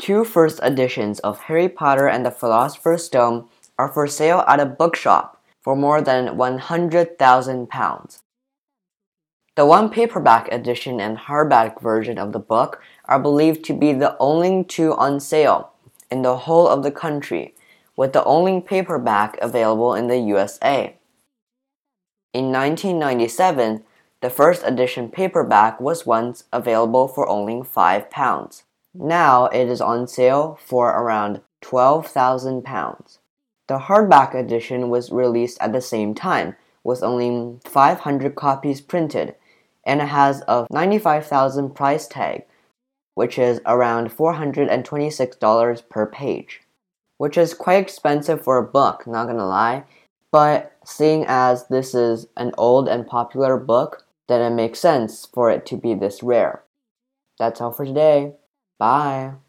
two first editions of Harry Potter and the Philosopher's Stone are for sale at a bookshop for more than £100,000. The one paperback edition and hardback version of the book are believed to be the only two on sale in the whole of the country, with the only paperback available in the USA. In 1997, the first edition paperback was once available for only £5. Now it is on sale for around £12,000. The hardback edition was released at the same time, with only 500 copies printed and it has a 95,000 price tag, which is around $426 per page, which is quite expensive for a book, not gonna lie. But seeing as this is an old and popular book, then it makes sense for it to be this rare. That's all for today. Bye.